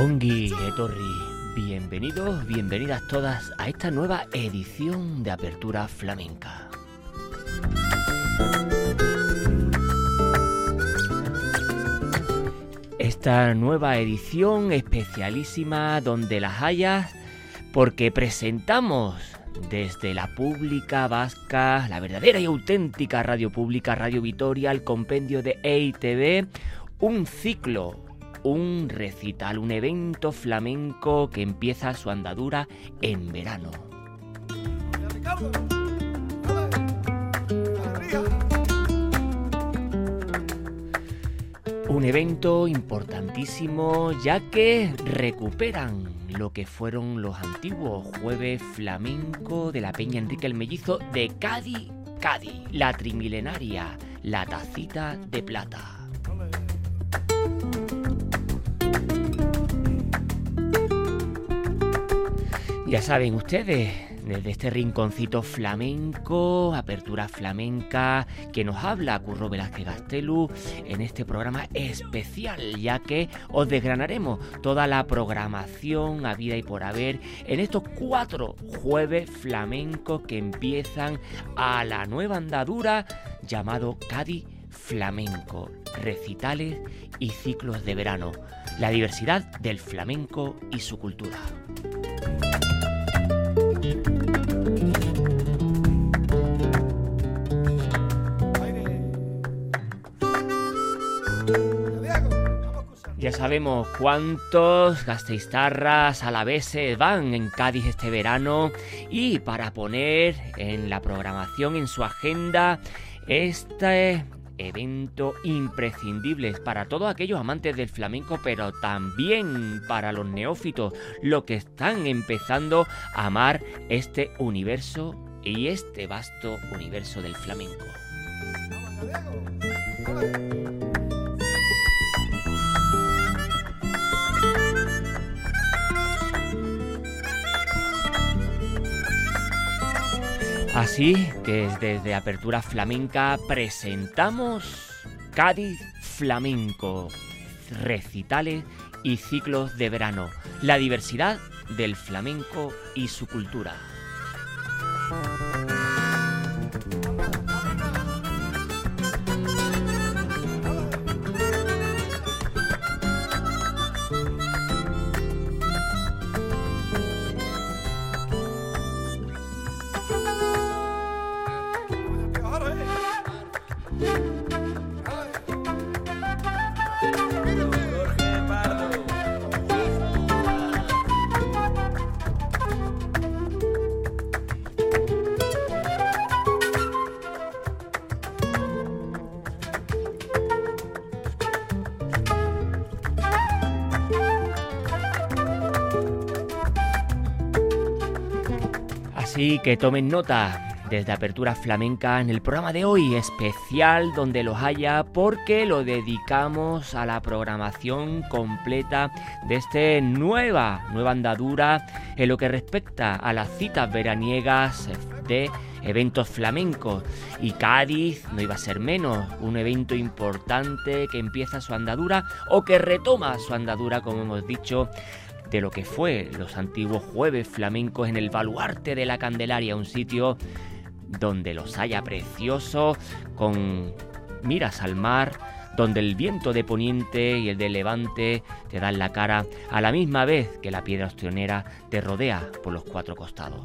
Ongi Etorri, bienvenidos, bienvenidas todas a esta nueva edición de Apertura Flamenca. Esta nueva edición especialísima donde las hayas, porque presentamos desde la pública vasca, la verdadera y auténtica radio pública, Radio Vitoria, el compendio de EITV, un ciclo un recital, un evento flamenco que empieza su andadura en verano. Un evento importantísimo ya que recuperan lo que fueron los antiguos jueves flamenco de la Peña Enrique el Mellizo de Cádiz, Cádiz, la trimilenaria, la tacita de plata. Ya saben ustedes, desde este rinconcito flamenco, apertura flamenca, que nos habla Curro Velázquez Gastelu en este programa especial, ya que os desgranaremos toda la programación a vida y por haber en estos cuatro jueves flamencos que empiezan a la nueva andadura llamado Cádiz Flamenco, recitales y ciclos de verano, la diversidad del flamenco y su cultura. Ya sabemos cuántos gasteiztarras alaveses van en Cádiz este verano y para poner en la programación, en su agenda, este evento imprescindible para todos aquellos amantes del flamenco, pero también para los neófitos, los que están empezando a amar este universo y este vasto universo del flamenco. Así que desde Apertura Flamenca presentamos Cádiz Flamenco, recitales y ciclos de verano, la diversidad del flamenco y su cultura. Que tomen nota desde Apertura Flamenca en el programa de hoy especial donde los haya porque lo dedicamos a la programación completa de este nueva, nueva andadura en lo que respecta a las citas veraniegas de eventos flamencos. Y Cádiz no iba a ser menos, un evento importante que empieza su andadura o que retoma su andadura como hemos dicho de lo que fue los antiguos jueves flamencos en el baluarte de la Candelaria, un sitio donde los haya preciosos, con miras al mar, donde el viento de poniente y el de levante te dan la cara a la misma vez que la piedra ostionera te rodea por los cuatro costados.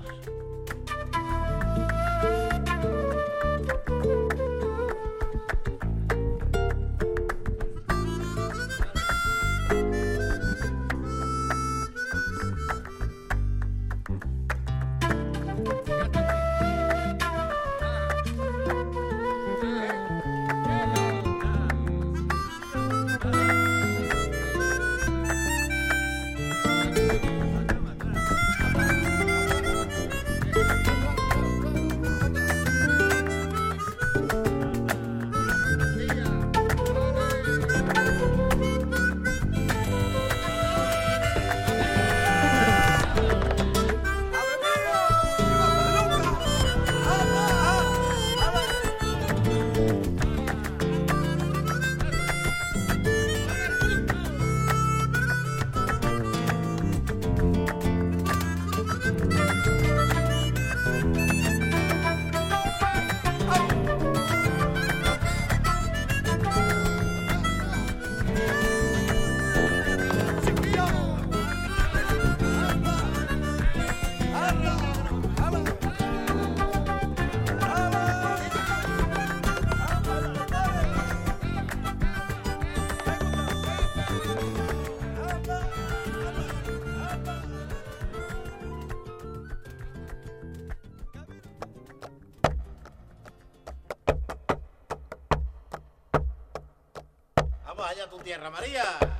María.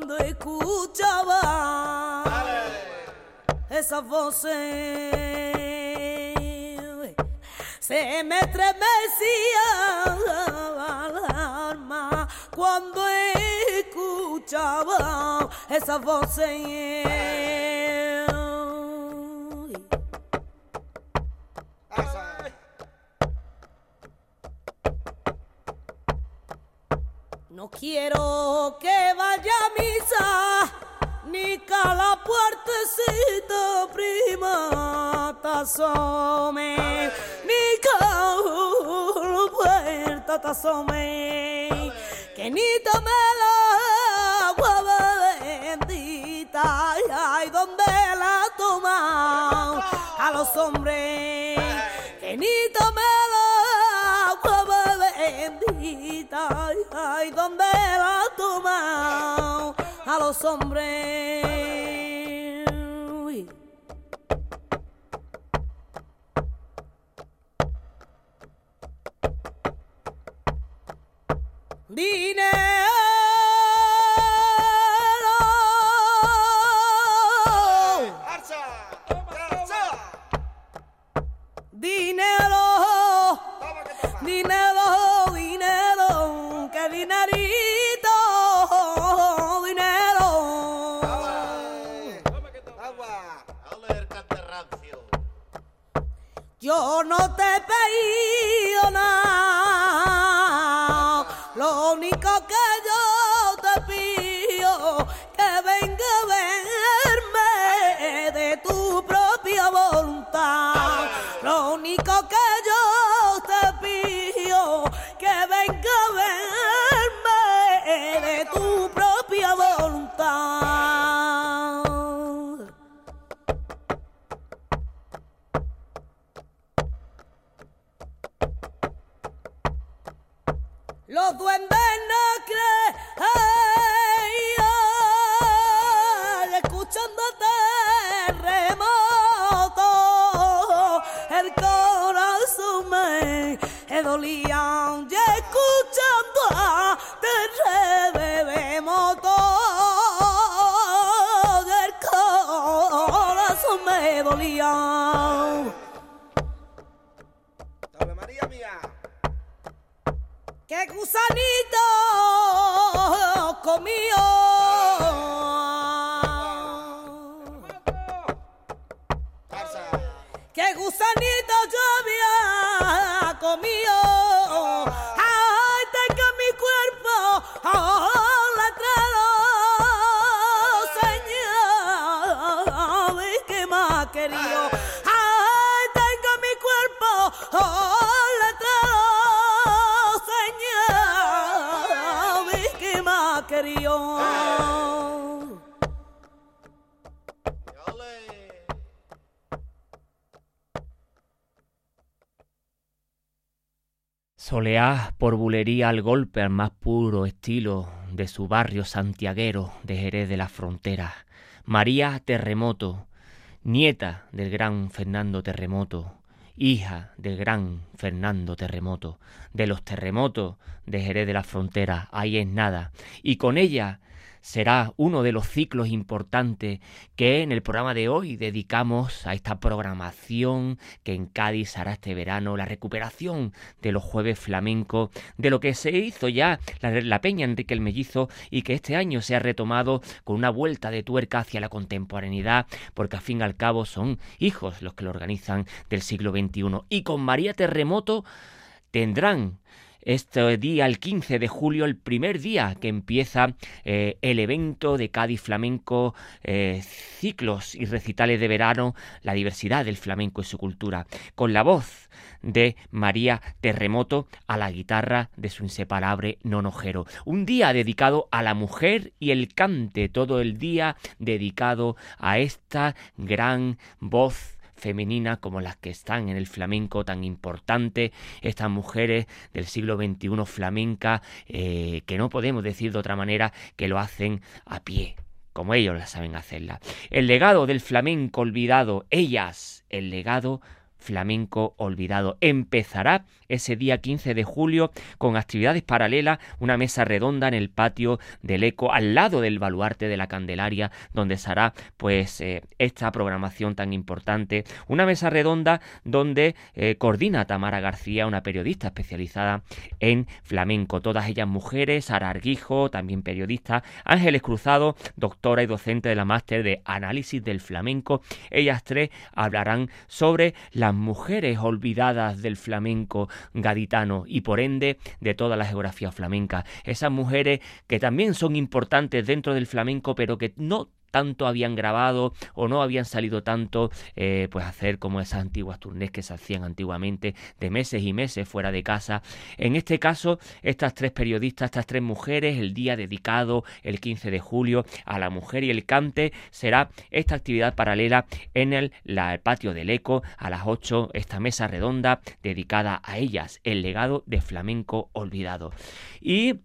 Cuando escuchaba esas voces. Eh, se me estremecía el alma cuando escuchaba esas voces. Eh. Quiero que vaya a misa, ni que a la puertecita prima te asome, ni que a la puerta te asome, que ni tome la agua bendita, ay, donde la toman a los hombres, que ni tome bendita, ay, donde la toman a los hombres. Yo no te he nada, al golpe al más puro estilo de su barrio santiaguero de Jerez de la Frontera. María Terremoto, nieta del gran Fernando Terremoto, hija del gran Fernando Terremoto, de los terremotos de Jerez de la Frontera, ahí es nada. Y con ella será uno de los ciclos importantes que en el programa de hoy dedicamos a esta programación que en Cádiz hará este verano, la recuperación de los jueves flamencos, de lo que se hizo ya la, Peña Enrique el Mellizo y que este año se ha retomado con una vuelta de tuerca hacia la contemporaneidad, porque al fin y al cabo son hijos los que lo organizan del siglo XXI. Y con María Terremoto tendrán este día, el 15 de julio, el primer día que empieza eh, el evento de Cádiz Flamenco, eh, ciclos y recitales de verano, la diversidad del flamenco y su cultura, con la voz de María Terremoto a la guitarra de su inseparable nonojero. Un día dedicado a la mujer y el cante, todo el día dedicado a esta gran voz femenina como las que están en el flamenco tan importante, estas mujeres del siglo XXI flamenca, eh, que no podemos decir de otra manera que lo hacen a pie, como ellos la saben hacerla. El legado del flamenco olvidado, ellas, el legado flamenco olvidado. Empezará ese día 15 de julio con actividades paralelas, una mesa redonda en el patio del Eco, al lado del baluarte de la Candelaria, donde se hará pues eh, esta programación tan importante. Una mesa redonda donde eh, coordina Tamara García, una periodista especializada en flamenco. Todas ellas mujeres, Sara Arguijo, también periodista, Ángeles Cruzado, doctora y docente de la máster de análisis del flamenco. Ellas tres hablarán sobre las mujeres olvidadas del flamenco gaditano y por ende de toda la geografía flamenca. Esas mujeres que también son importantes dentro del flamenco pero que no tanto habían grabado o no habían salido tanto, eh, pues hacer como esas antiguas turnés que se hacían antiguamente de meses y meses fuera de casa. En este caso, estas tres periodistas, estas tres mujeres, el día dedicado el 15 de julio a la mujer y el cante, será esta actividad paralela en el, la- el patio del Eco a las 8, esta mesa redonda dedicada a ellas, el legado de flamenco olvidado. Y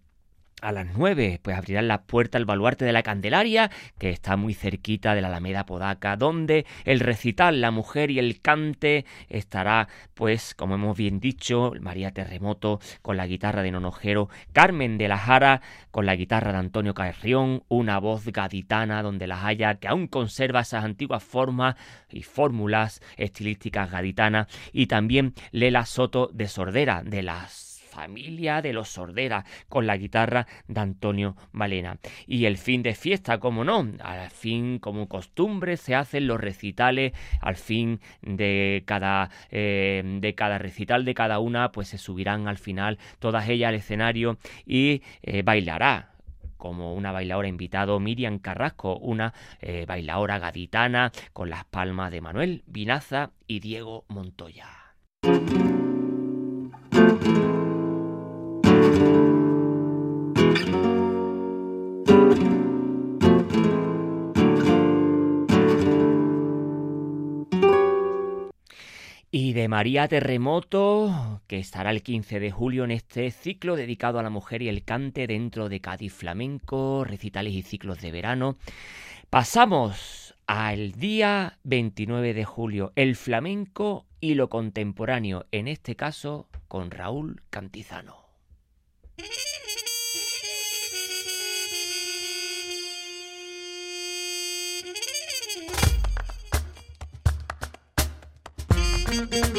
a las 9, pues abrirán la puerta al baluarte de la Candelaria, que está muy cerquita de la Alameda Podaca, donde el recital, la mujer y el cante estará, pues, como hemos bien dicho, María Terremoto con la guitarra de Nonojero, Carmen de la Jara con la guitarra de Antonio Carrión, una voz gaditana donde las haya, que aún conserva esas antiguas formas y fórmulas estilísticas gaditanas, y también Lela Soto de Sordera, de las familia de los Sordera, con la guitarra de Antonio Malena. Y el fin de fiesta, como no, al fin, como costumbre, se hacen los recitales, al fin de cada, eh, de cada recital de cada una, pues se subirán al final todas ellas al escenario y eh, bailará como una bailadora invitado Miriam Carrasco, una eh, bailadora gaditana con las palmas de Manuel Vinaza y Diego Montoya. María Terremoto, que estará el 15 de julio en este ciclo dedicado a la mujer y el cante dentro de Cádiz Flamenco, recitales y ciclos de verano. Pasamos al día 29 de julio, el flamenco y lo contemporáneo, en este caso con Raúl Cantizano. Müzik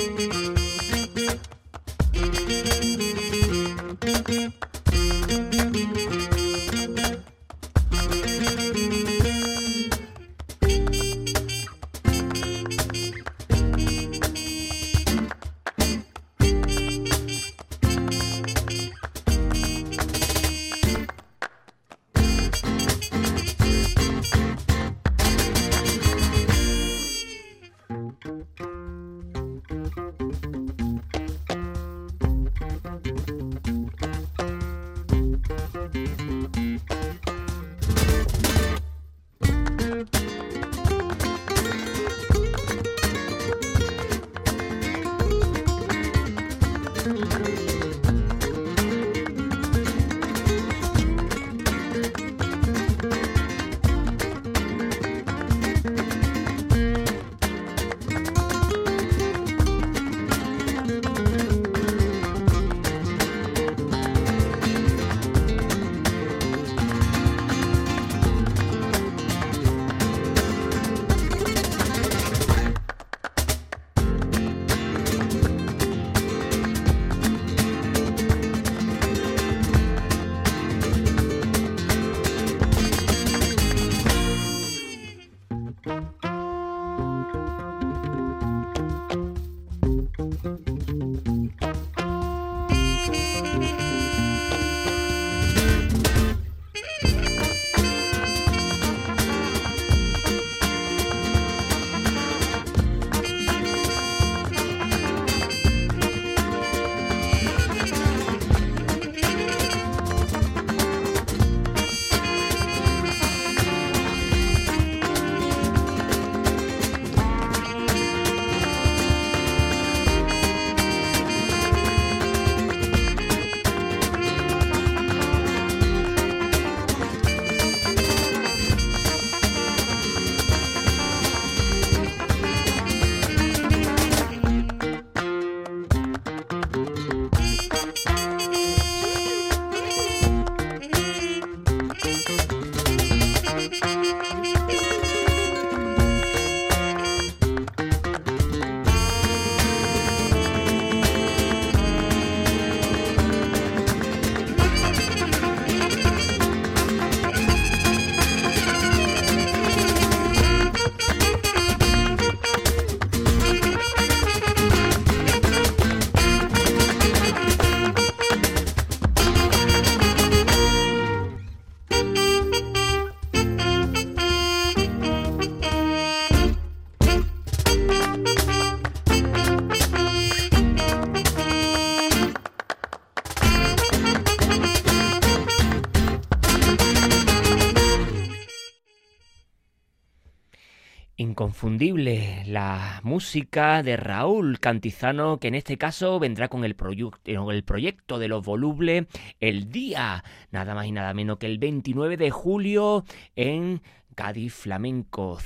inconfundible la música de Raúl Cantizano, que en este caso vendrá con el, el proyecto de los volubles el día, nada más y nada menos que el 29 de julio en Cádiz Flamenco,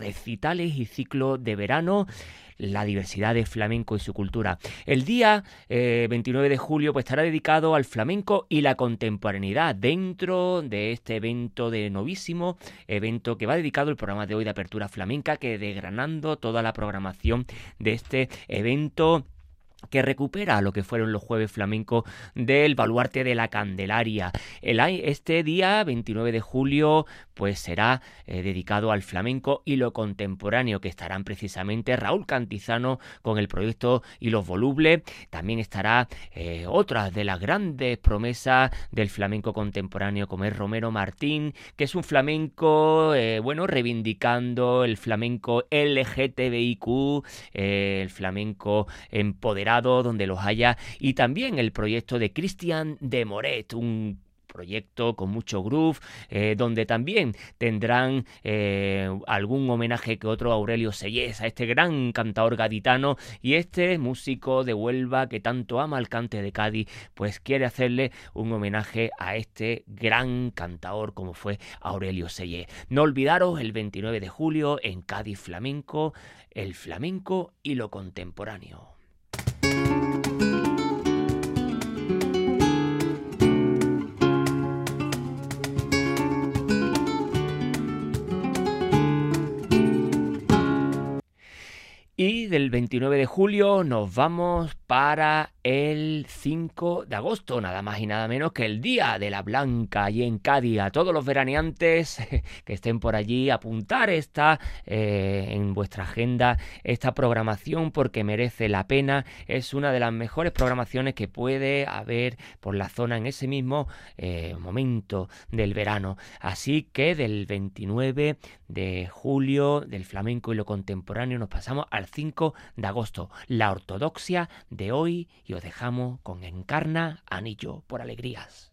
recitales y ciclo de verano la diversidad de flamenco y su cultura. El día 29 eh, de julio pues, estará dedicado al flamenco y la contemporaneidad dentro de este evento de novísimo, evento que va dedicado el programa de hoy de apertura flamenca, que desgranando toda la programación de este evento que recupera lo que fueron los jueves flamencos del baluarte de la Candelaria. El, este día, 29 de julio, pues será eh, dedicado al flamenco y lo contemporáneo, que estarán precisamente Raúl Cantizano con el proyecto y los volubles. También estará eh, otra de las grandes promesas del flamenco contemporáneo, como es Romero Martín, que es un flamenco, eh, bueno, reivindicando el flamenco LGTBIQ, el flamenco empoderado donde los haya, y también el proyecto de Christian de Moret, un proyecto con mucho groove, eh, donde también tendrán eh, algún homenaje que otro Aurelio Sellés, a este gran cantador gaditano y este músico de Huelva que tanto ama el cante de Cádiz, pues quiere hacerle un homenaje a este gran cantador como fue Aurelio Sellés. No olvidaros el 29 de julio en Cádiz Flamenco, el flamenco y lo contemporáneo. Del 29 de julio nos vamos para el 5 de agosto, nada más y nada menos que el Día de la Blanca allí en Cádiz. A todos los veraneantes que estén por allí, apuntar esta eh, en vuestra agenda, esta programación porque merece la pena. Es una de las mejores programaciones que puede haber por la zona en ese mismo eh, momento del verano. Así que del 29 de julio del flamenco y lo contemporáneo nos pasamos al 5 de agosto. La ortodoxia de hoy y dejamos con Encarna Anillo por Alegrías.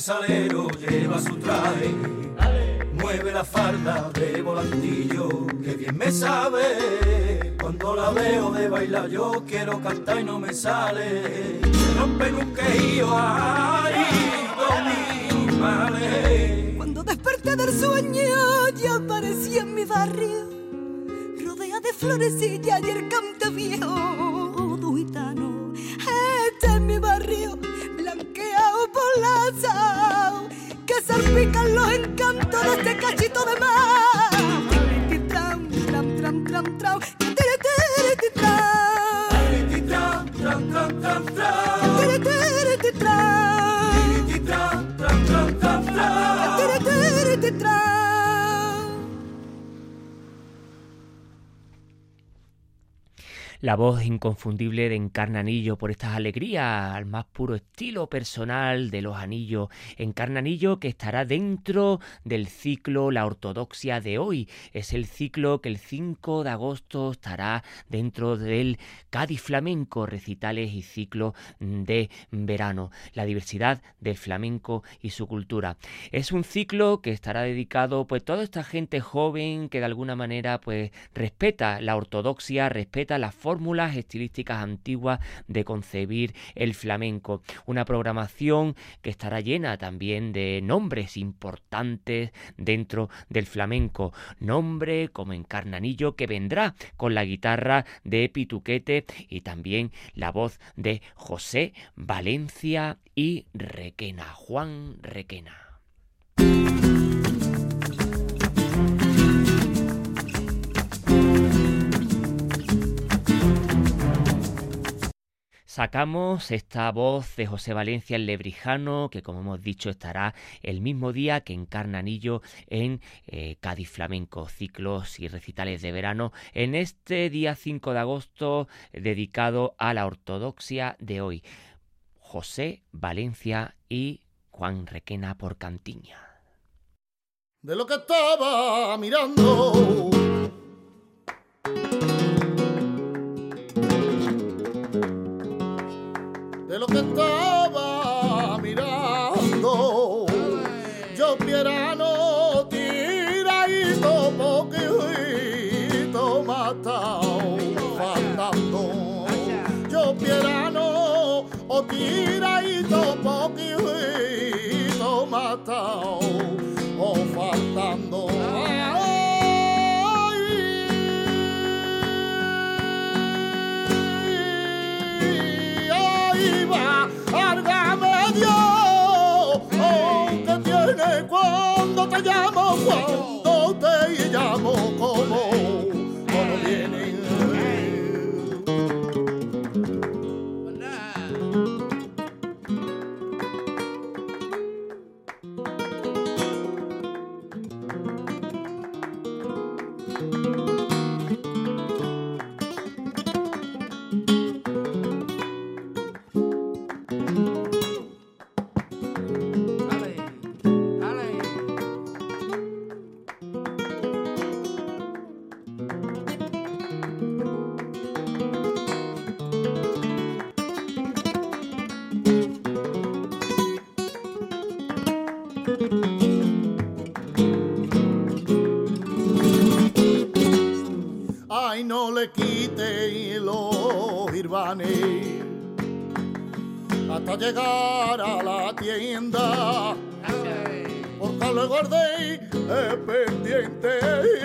Salero lleva su traje, mueve la falda de volantillo, que bien me sabe. Cuando la veo de bailar yo quiero cantar y no me sale. Se rompe un quejío, ay, con. Cuando desperté del sueño ya aparecí en mi barrio, rodea de florecillas y el cante viejo, que salpican los encantos de este cachito de mar. La voz inconfundible de Encarnanillo por estas alegrías al más puro estilo personal de los anillos. Encarnanillo que estará dentro del ciclo La Ortodoxia de hoy. Es el ciclo que el 5 de agosto estará dentro del Cádiz Flamenco, recitales y ciclo de verano. La diversidad del flamenco y su cultura. Es un ciclo que estará dedicado pues toda esta gente joven que de alguna manera pues respeta la ortodoxia, respeta la forma fórmulas estilísticas antiguas de concebir el flamenco. Una programación que estará llena también de nombres importantes dentro del flamenco. Nombre como Encarnanillo que vendrá con la guitarra de Pituquete y también la voz de José Valencia y Requena, Juan Requena. Sacamos esta voz de José Valencia el Lebrijano, que como hemos dicho estará el mismo día que encarna Anillo en eh, Cádiz Flamenco, ciclos y recitales de verano, en este día 5 de agosto dedicado a la ortodoxia de hoy. José Valencia y Juan Requena por Cantiña. De lo que estaba mirando de lo que estaba cuando te llegar a la tienda. Porque lo guardé pendiente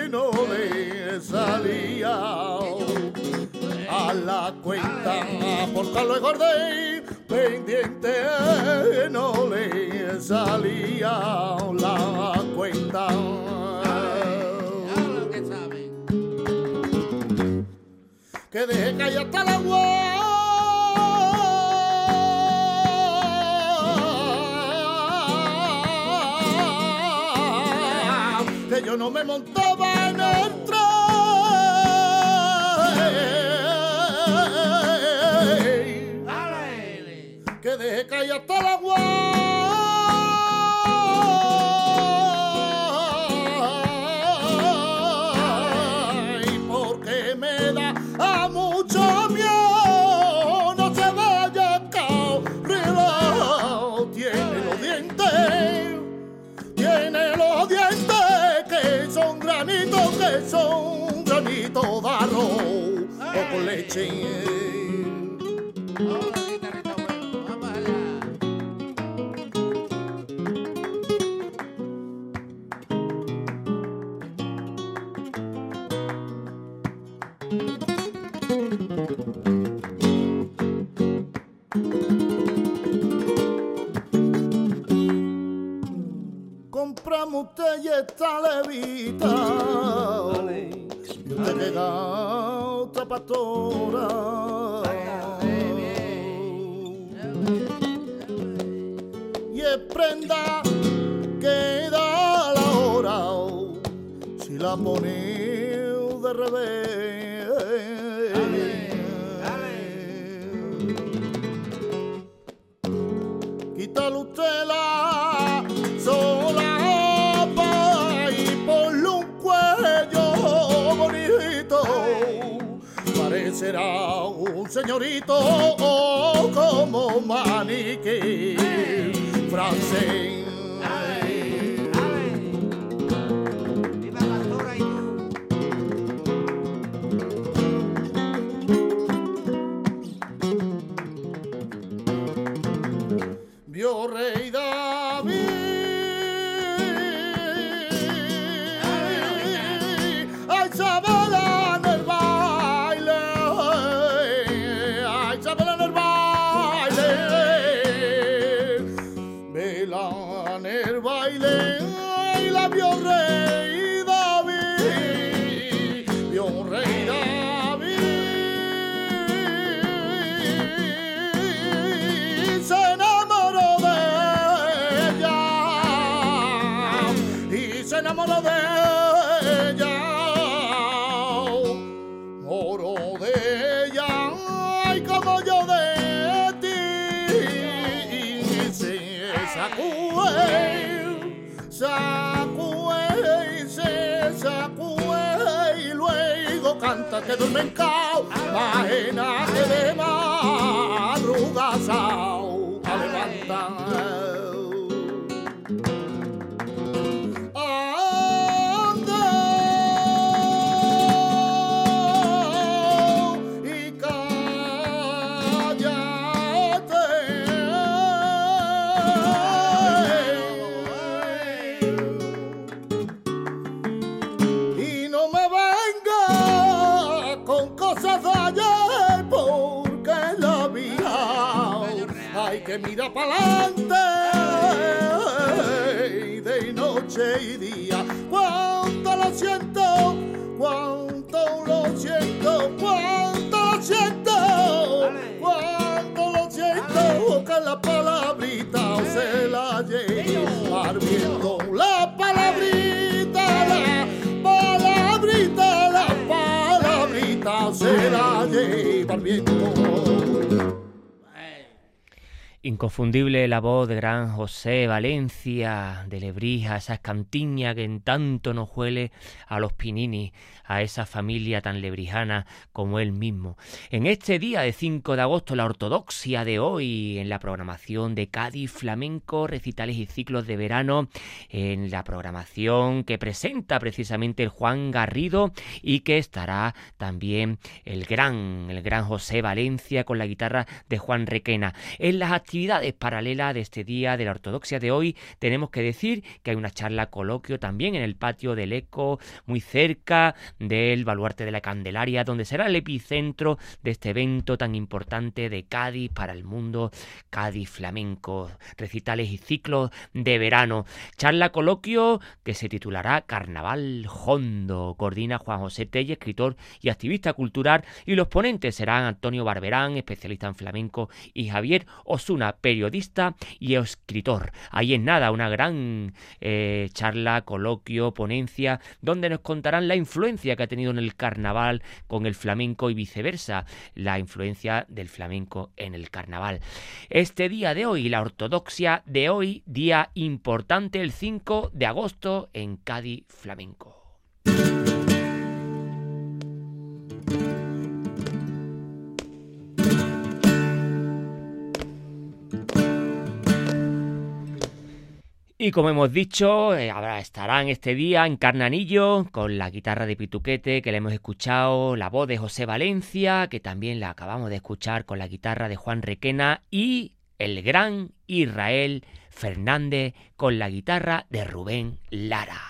y no le salía a la cuenta. Porque lo guardé pendiente y no le salía la cuenta. Que deje caer hasta la agua yo no me montaba en el tren. Que dejé caer hasta la agua. Con luego canta que duerme en cao, imagínate de madrugada que mirar para adelante de noche y día. Inconfundible la voz de gran José Valencia de Lebrija, esa escantiña que en tanto nos huele a los Pinini, a esa familia tan lebrijana como él mismo. En este día de 5 de agosto, la ortodoxia de hoy, en la programación de Cádiz Flamenco, recitales y ciclos de verano, en la programación que presenta precisamente el Juan Garrido y que estará también el gran, el gran José Valencia con la guitarra de Juan Requena. En las actividades paralelas de este día de la ortodoxia de hoy, tenemos que decir que hay una charla coloquio también en el patio del Eco, muy cerca del baluarte de la Candelaria, donde será el epicentro de este evento tan importante de Cádiz para el mundo, Cádiz flamenco, recitales y ciclos de verano. Charla coloquio que se titulará Carnaval Hondo. Coordina Juan José Telle, escritor y activista cultural, y los ponentes serán Antonio Barberán, especialista en flamenco, y Javier Osuna, periodista y escritor. Ahí en nada, una gran eh, charla, coloquio, ponencia, donde nos contarán la influencia que ha tenido en el carnaval con el flamenco y viceversa, la influencia del flamenco en el carnaval. Este día de hoy, la ortodoxia de hoy, día importante, el 5 de agosto en Cádiz Flamenco. Y como hemos dicho, eh, estarán este día en Carnanillo con la guitarra de Pituquete que le hemos escuchado, la voz de José Valencia, que también la acabamos de escuchar con la guitarra de Juan Requena, y el gran Israel Fernández con la guitarra de Rubén Lara.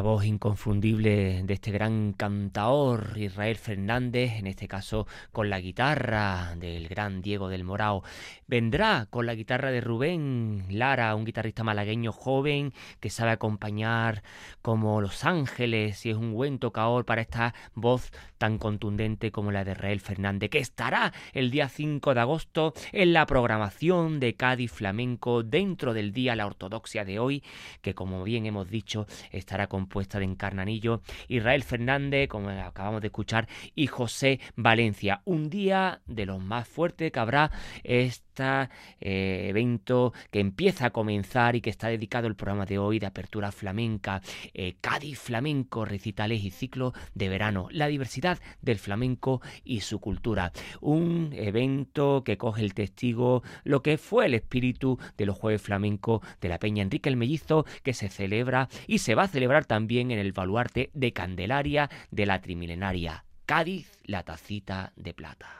La voz inconfundible de este gran cantaor Israel Fernández, en este caso con la guitarra del gran Diego del Morao. Vendrá con la guitarra de Rubén Lara, un guitarrista malagueño joven que sabe acompañar como Los Ángeles y es un buen tocador para esta voz tan contundente como la de Israel Fernández, que estará el día 5 de agosto en la programación de Cádiz Flamenco dentro del Día La Ortodoxia de hoy, que como bien hemos dicho estará con compuesta de Encarnanillo, Israel Fernández, como acabamos de escuchar, y José Valencia. Un día de los más fuertes que habrá este evento que empieza a comenzar y que está dedicado el programa de hoy de apertura flamenca, eh, Cádiz Flamenco, recitales y ciclo de verano, la diversidad del flamenco y su cultura. Un evento que coge el testigo lo que fue el espíritu de los jueves flamencos de la Peña Enrique el Mellizo, que se celebra y se va a celebrar también en el baluarte de Candelaria de la Trimilenaria. Cádiz, la tacita de plata.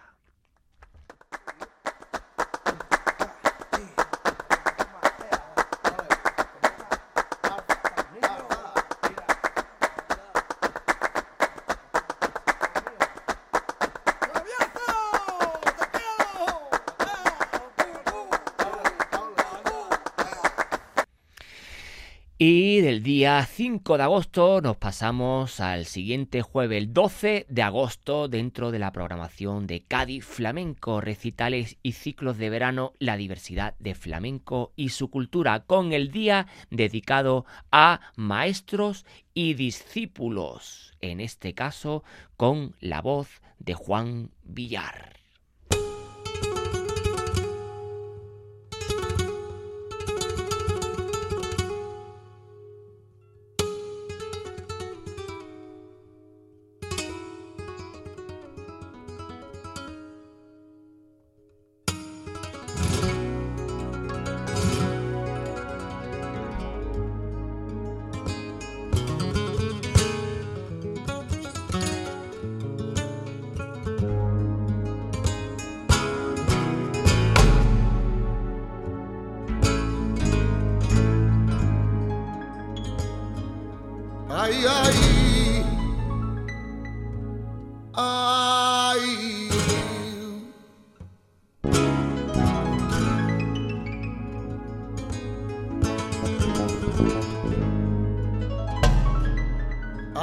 Del día 5 de agosto nos pasamos al siguiente jueves, el 12 de agosto, dentro de la programación de Cádiz Flamenco, recitales y ciclos de verano, la diversidad de flamenco y su cultura, con el día dedicado a maestros y discípulos, en este caso con la voz de Juan Villar.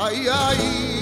Ay, ay.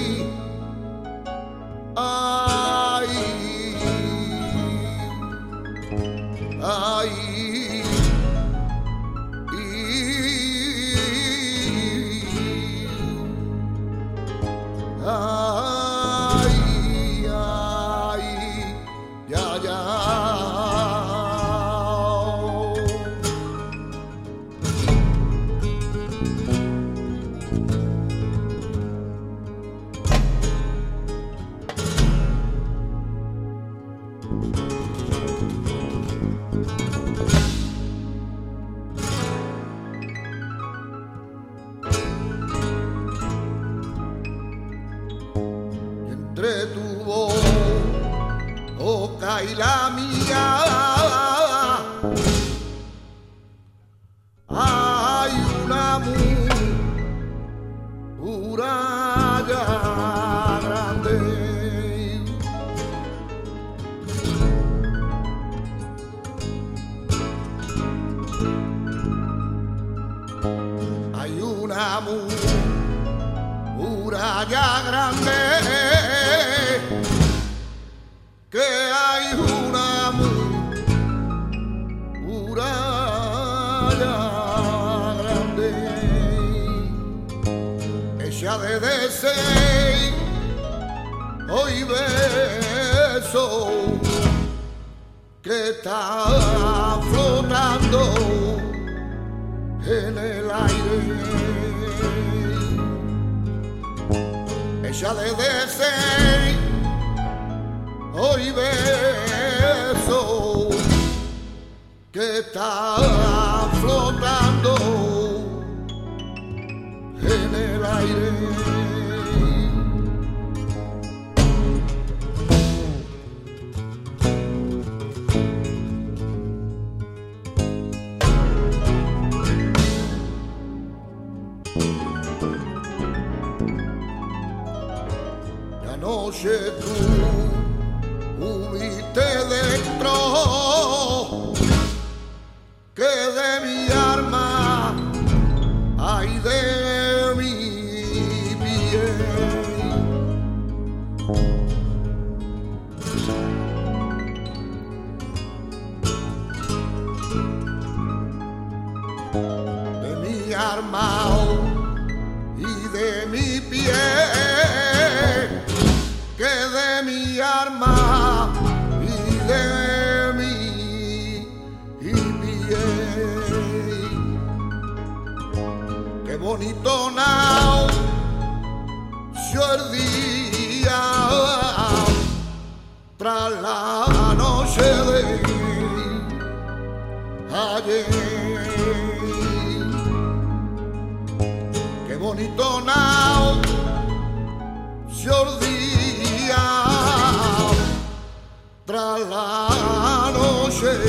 Flotando en el aire ella de deseo hoy beso que está flotando en el aire. La la noche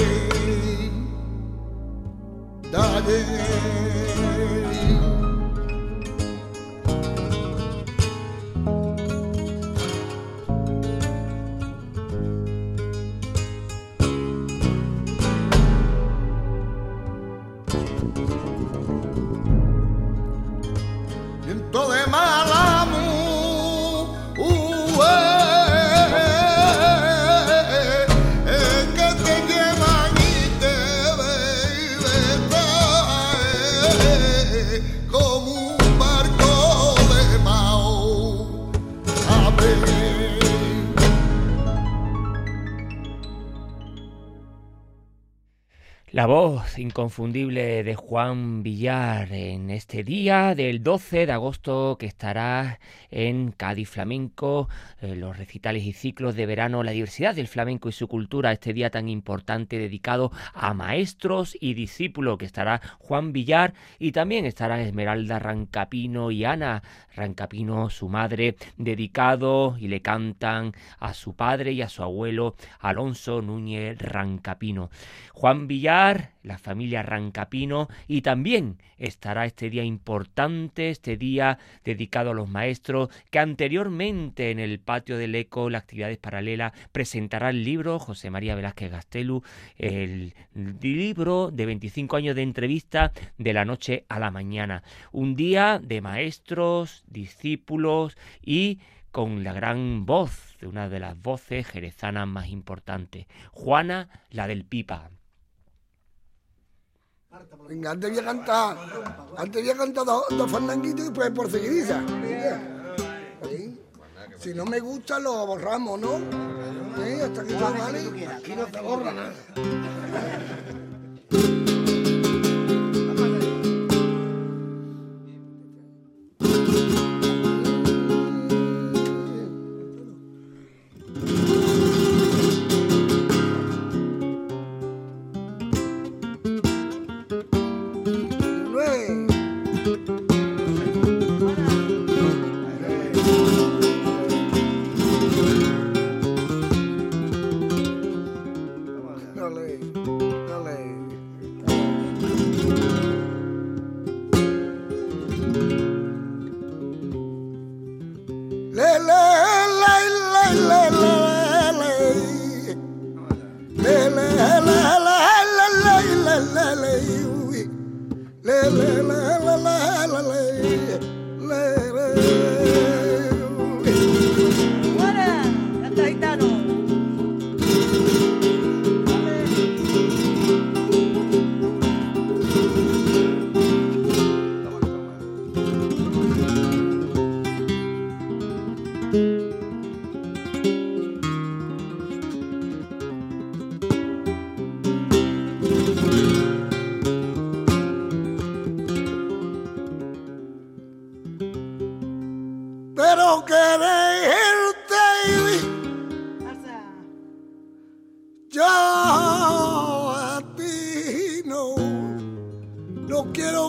voz inconfundible de Juan Villar en este día del 12 de agosto que estará en Cádiz Flamenco, eh, los recitales y ciclos de verano, la diversidad del flamenco y su cultura, este día tan importante dedicado a maestros y discípulos, que estará Juan Villar y también estará Esmeralda Rancapino y Ana Rancapino, su madre, dedicado y le cantan a su padre y a su abuelo Alonso Núñez Rancapino. Juan Villar La familia Rancapino y también estará este día importante, este día dedicado a los maestros que anteriormente en el patio del ECO, las actividades paralelas, presentará el libro José María Velázquez Gastelu, el libro de 25 años de entrevista de la noche a la mañana. Un día de maestros, discípulos y con la gran voz de una de las voces jerezanas más importantes, Juana, la del Pipa. Venga, antes voy a cantar, antes voy a cantar dos, dos fandanguitos y después por seguidilla. ¿Sí? Si no me gusta lo borramos, ¿no? ¿Sí? Hasta que todo vale. Aquí no se borra nada.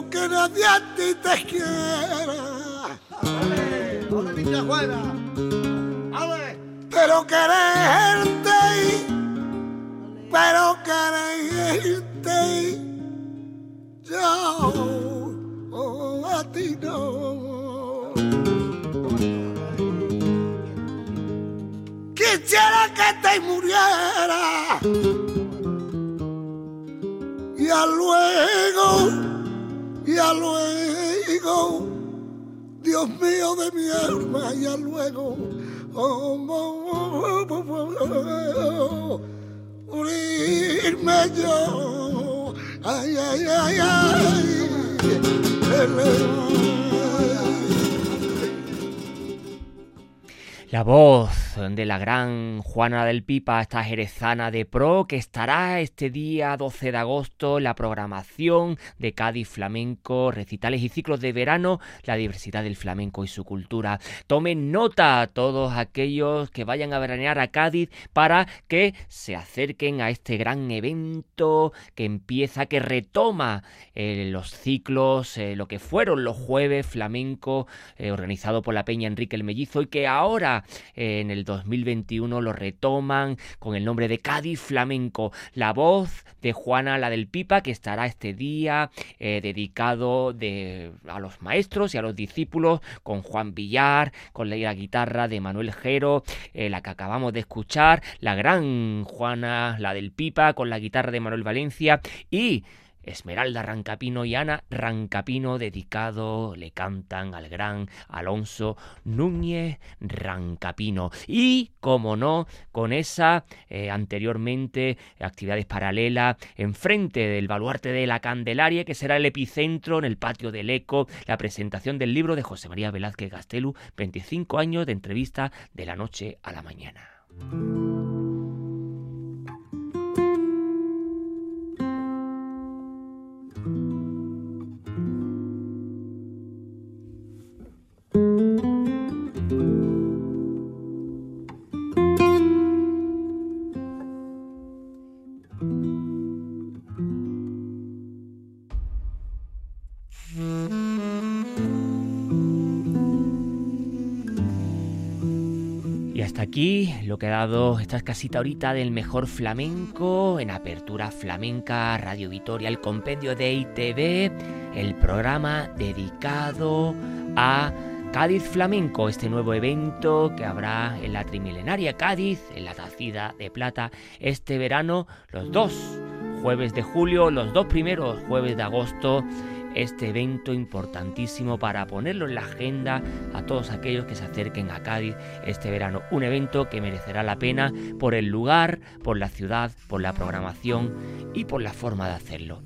no quiero que nadie a ti te quiera. Pero quererte, pero quererte yo a ti no. Quisiera que te muriera y a luego, y a luego, Dios mío de mi alma, y a luego, oh, oh, oh, morirme yo. Ay, ay, ay, ay. La voz de la gran Juana del Pipa, esta jerezana de pro, que estará este día 12 de agosto en la programación de Cádiz Flamenco, recitales y ciclos de verano, la diversidad del flamenco y su cultura. Tomen nota todos aquellos que vayan a veranear a Cádiz para que se acerquen a este gran evento que empieza, que retoma eh, los ciclos, eh, lo que fueron los jueves flamenco eh, organizado por la Peña Enrique el Mellizo y que ahora eh, en el 2021 lo retoman con el nombre de Cádiz Flamenco. La voz de Juana, la del Pipa, que estará este día eh, dedicado de, a los maestros y a los discípulos con Juan Villar, con la guitarra de Manuel Jero, eh, la que acabamos de escuchar, la gran Juana, la del Pipa, con la guitarra de Manuel Valencia y Esmeralda Rancapino y Ana Rancapino dedicado le cantan al gran Alonso Núñez Rancapino y como no con esa eh, anteriormente actividades paralelas enfrente del baluarte de la Candelaria que será el epicentro en el patio del Eco la presentación del libro de José María Velázquez Gastelu 25 años de entrevista de la noche a la mañana. Lo que ha dado esta casita ahorita del mejor flamenco en Apertura Flamenca, Radio Vitoria, el compendio de ITV, el programa dedicado a Cádiz Flamenco, este nuevo evento que habrá en la Trimilenaria Cádiz, en la Tacida de Plata, este verano, los dos jueves de julio, los dos primeros jueves de agosto este evento importantísimo para ponerlo en la agenda a todos aquellos que se acerquen a Cádiz este verano. Un evento que merecerá la pena por el lugar, por la ciudad, por la programación y por la forma de hacerlo.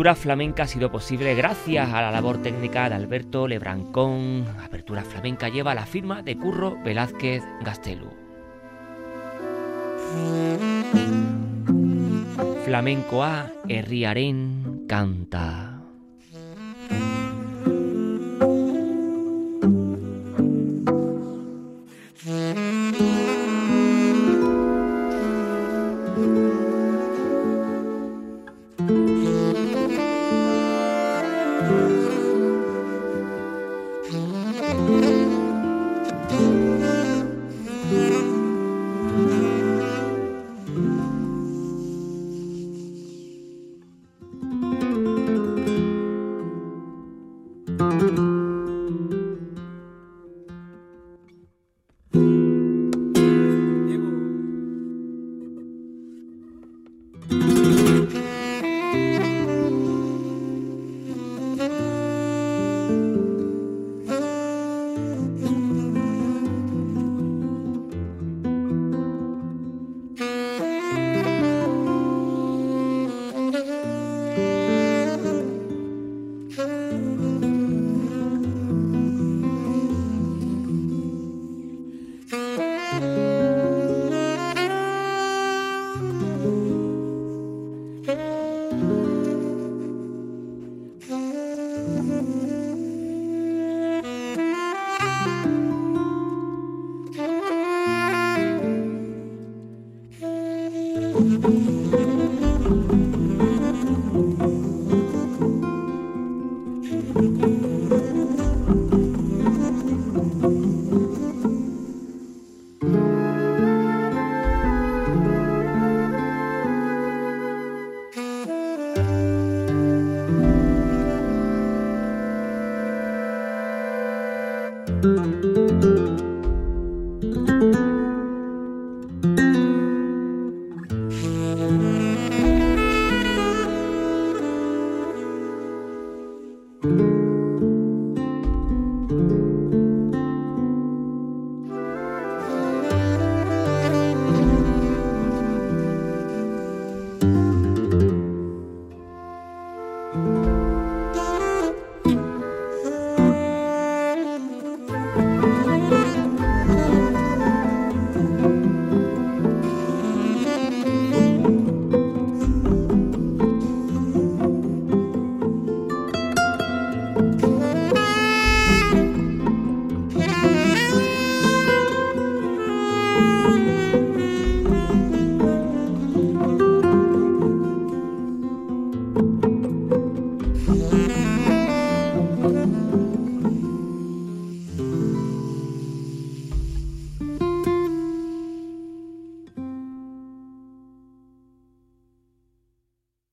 Apertura Flamenca ha sido posible gracias a la labor técnica de Alberto Lebrancón. Apertura Flamenca lleva la firma de Curro Velázquez Gastelu. Flamenco A, Herriaren canta.